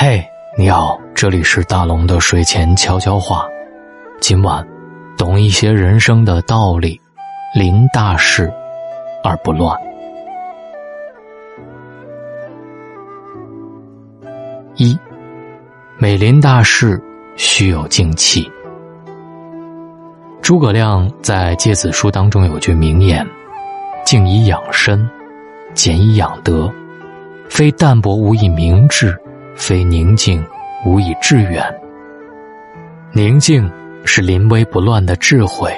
嘿，你好，这里是大龙的睡前悄悄话。今晚懂一些人生的道理，临大事而不乱。一，每临大事须有静气。诸葛亮在《诫子书》当中有句名言：“静以养身，俭以养德，非淡泊无以明志，非宁静无以致远。”宁静是临危不乱的智慧，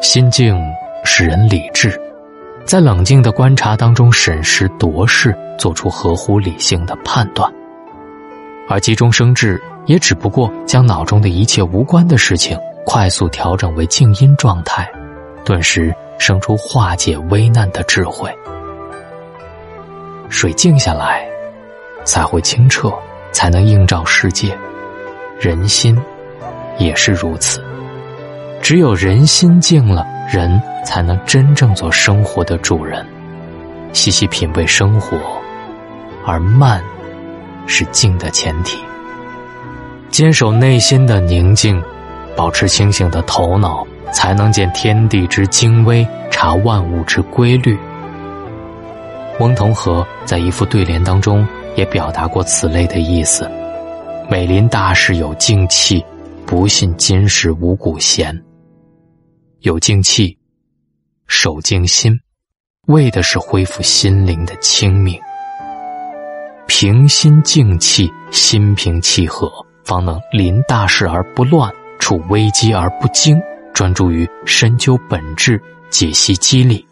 心静使人理智，在冷静的观察当中审时度势，做出合乎理性的判断。而急中生智，也只不过将脑中的一切无关的事情。快速调整为静音状态，顿时生出化解危难的智慧。水静下来，才会清澈，才能映照世界。人心也是如此，只有人心静了，人才能真正做生活的主人，细细品味生活。而慢，是静的前提。坚守内心的宁静。保持清醒的头脑，才能见天地之精微，察万物之规律。翁同龢在一副对联当中也表达过此类的意思：“美临大事有静气，不信今时无古贤。”有静气，守静心，为的是恢复心灵的清明。平心静气，心平气和，方能临大事而不乱。处危机而不惊，专注于深究本质、解析机理，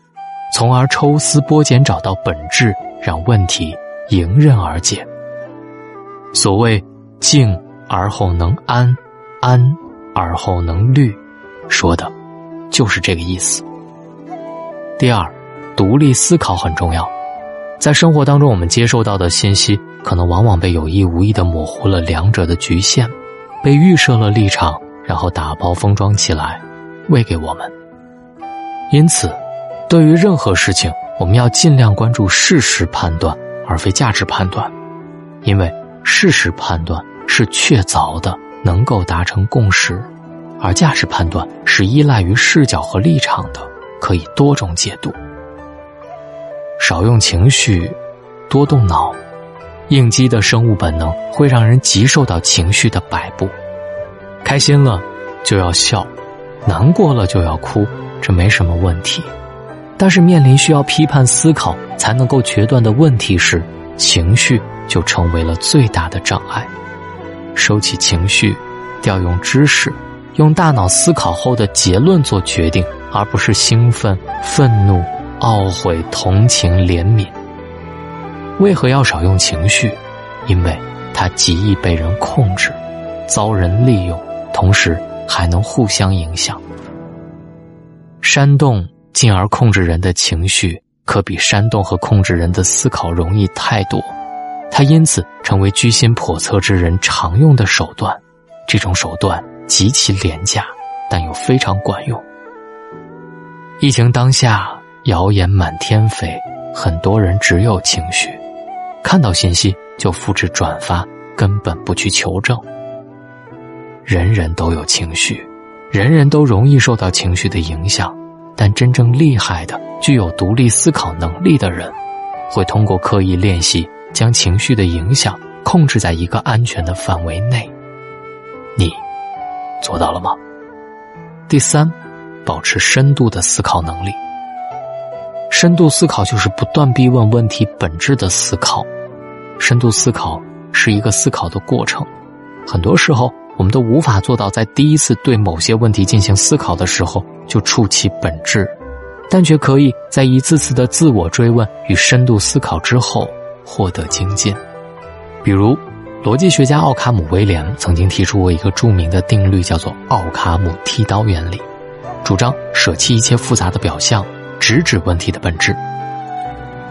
从而抽丝剥茧找到本质，让问题迎刃而解。所谓“静而后能安，安而后能虑”，说的，就是这个意思。第二，独立思考很重要。在生活当中，我们接受到的信息，可能往往被有意无意的模糊了两者的局限，被预设了立场。然后打包封装起来，喂给我们。因此，对于任何事情，我们要尽量关注事实判断，而非价值判断，因为事实判断是确凿的，能够达成共识；而价值判断是依赖于视角和立场的，可以多种解读。少用情绪，多动脑。应激的生物本能会让人极受到情绪的摆布。开心了就要笑，难过了就要哭，这没什么问题。但是面临需要批判思考才能够决断的问题时，情绪就成为了最大的障碍。收起情绪，调用知识，用大脑思考后的结论做决定，而不是兴奋、愤怒、懊悔、同情、怜悯。为何要少用情绪？因为它极易被人控制，遭人利用。同时还能互相影响，煽动进而控制人的情绪，可比煽动和控制人的思考容易太多。它因此成为居心叵测之人常用的手段。这种手段极其廉价，但又非常管用。疫情当下，谣言满天飞，很多人只有情绪，看到信息就复制转发，根本不去求证。人人都有情绪，人人都容易受到情绪的影响，但真正厉害的、具有独立思考能力的人，会通过刻意练习，将情绪的影响控制在一个安全的范围内。你做到了吗？第三，保持深度的思考能力。深度思考就是不断逼问问题本质的思考。深度思考是一个思考的过程，很多时候。我们都无法做到在第一次对某些问题进行思考的时候就触其本质，但却可以在一次次的自我追问与深度思考之后获得精进。比如，逻辑学家奥卡姆·威廉曾经提出过一个著名的定律，叫做奥卡姆剃刀原理，主张舍弃一切复杂的表象，直指问题的本质。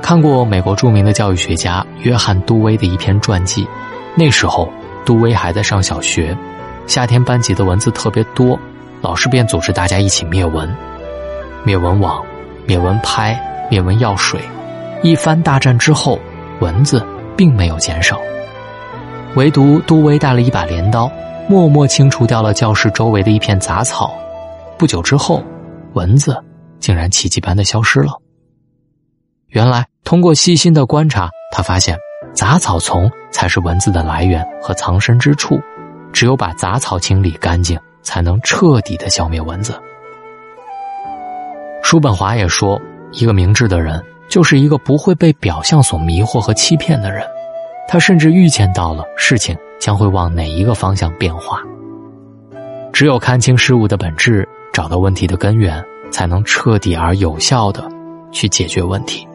看过美国著名的教育学家约翰·杜威的一篇传记，那时候杜威还在上小学。夏天班级的蚊子特别多，老师便组织大家一起灭蚊，灭蚊网、灭蚊拍、灭蚊药水，一番大战之后，蚊子并没有减少。唯独杜威带了一把镰刀，默默清除掉了教室周围的一片杂草。不久之后，蚊子竟然奇迹般的消失了。原来，通过细心的观察，他发现杂草丛才是蚊子的来源和藏身之处。只有把杂草清理干净，才能彻底的消灭蚊子。叔本华也说，一个明智的人就是一个不会被表象所迷惑和欺骗的人。他甚至预见到了事情将会往哪一个方向变化。只有看清事物的本质，找到问题的根源，才能彻底而有效的去解决问题。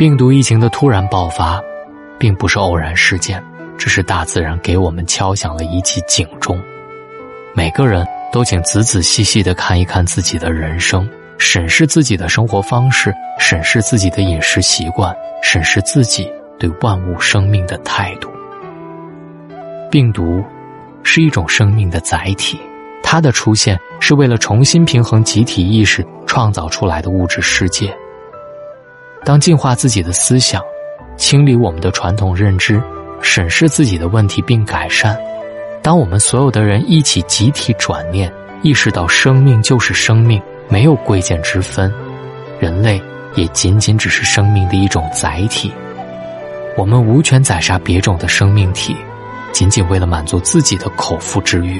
病毒疫情的突然爆发，并不是偶然事件。这是大自然给我们敲响了一记警钟，每个人都请仔仔细细的看一看自己的人生，审视自己的生活方式，审视自己的饮食习惯，审视自己对万物生命的态度。病毒是一种生命的载体，它的出现是为了重新平衡集体意识创造出来的物质世界。当净化自己的思想，清理我们的传统认知。审视自己的问题并改善。当我们所有的人一起集体转念，意识到生命就是生命，没有贵贱之分，人类也仅仅只是生命的一种载体。我们无权宰杀别种的生命体，仅仅为了满足自己的口腹之欲。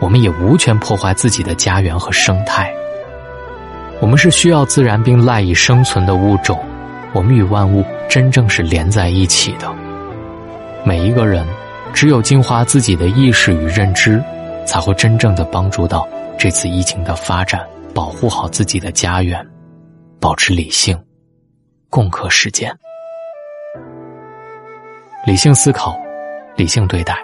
我们也无权破坏自己的家园和生态。我们是需要自然并赖以生存的物种。我们与万物真正是连在一起的。每一个人，只有净化自己的意识与认知，才会真正的帮助到这次疫情的发展，保护好自己的家园，保持理性，共克时艰。理性思考，理性对待。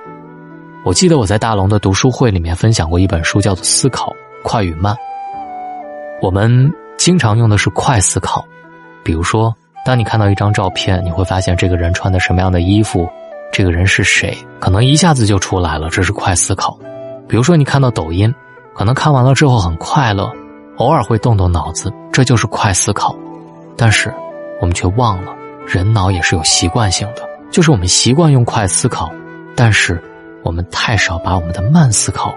我记得我在大龙的读书会里面分享过一本书，叫做《思考快与慢》。我们经常用的是快思考，比如说，当你看到一张照片，你会发现这个人穿的什么样的衣服。这个人是谁？可能一下子就出来了，这是快思考。比如说，你看到抖音，可能看完了之后很快乐，偶尔会动动脑子，这就是快思考。但是，我们却忘了，人脑也是有习惯性的，就是我们习惯用快思考，但是我们太少把我们的慢思考、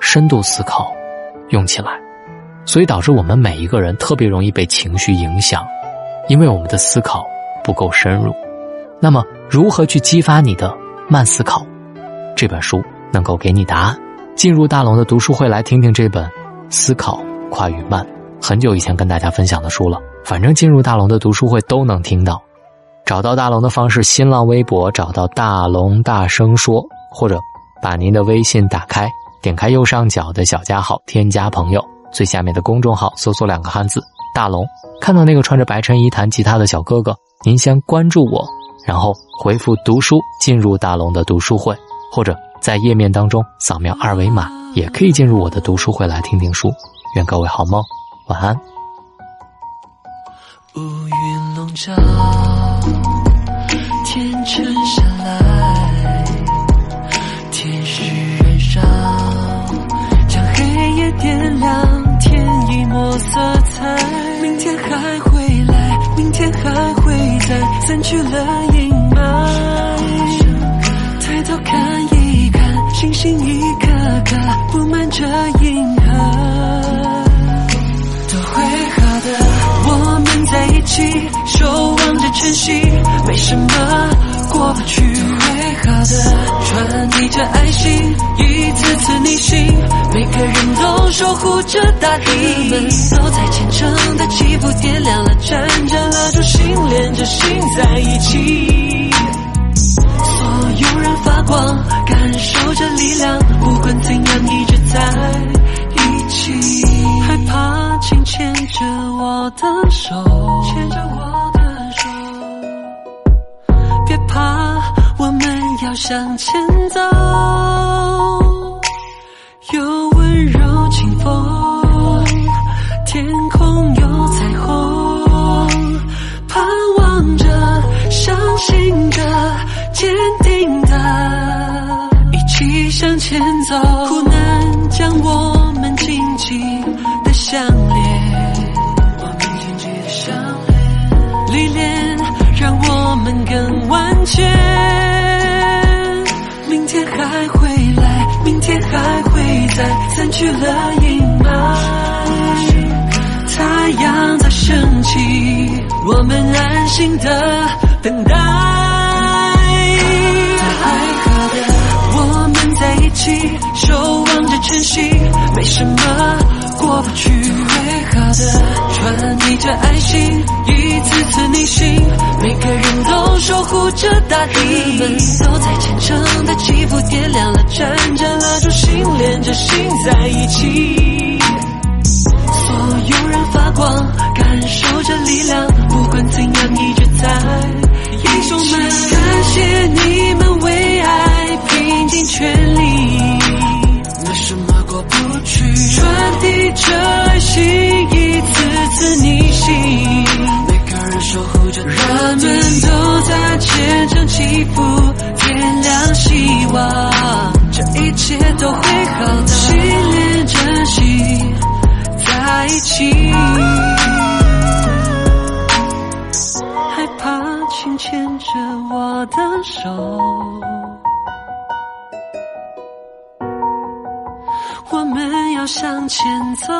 深度思考用起来，所以导致我们每一个人特别容易被情绪影响，因为我们的思考不够深入。那么，如何去激发你的慢思考？这本书能够给你答案。进入大龙的读书会来听听这本《思考快与慢》，很久以前跟大家分享的书了。反正进入大龙的读书会都能听到。找到大龙的方式：新浪微博找到大龙大声说，或者把您的微信打开，点开右上角的小加号，添加朋友，最下面的公众号搜索两个汉字“大龙”，看到那个穿着白衬衣弹吉他的小哥哥，您先关注我。然后回复“读书”进入大龙的读书会，或者在页面当中扫描二维码，也可以进入我的读书会来听听书。愿各位好梦，晚安。乌云笼罩，天沉下来，天使燃烧，将黑夜点亮，散去了阴霾。抬头看一看星星一颗颗布满着银河都会好的我们在一起守望着晨曦没什么过不去。好的，传递着爱心，一次次逆行。每个人都守护着大地，我们都在虔诚的起步，点亮了，沾着蜡烛，心连着心在一起。所有人发光，感受着力量，不管怎样，一直在一起。害怕，请牵着我的手，向前走，有温柔清风，天空有彩虹，盼望着，相信着，坚定的，一起向前走。苦难将我们紧紧的相连，我们紧紧的相连，历练让我们更完全。去了阴霾，太阳在升起，我们安心的等待。起，守望着晨曦，没什么过不去。会好的，传递着爱心，一次次逆行，每个人都守护着大地。我们都在虔诚的祈福，点亮了，盏盏蜡烛，心连着心在一起。所有人发光，感受着力量，不管怎样，一直在。英雄们，感谢你们为爱害怕，请牵着我的手，我们要向前走。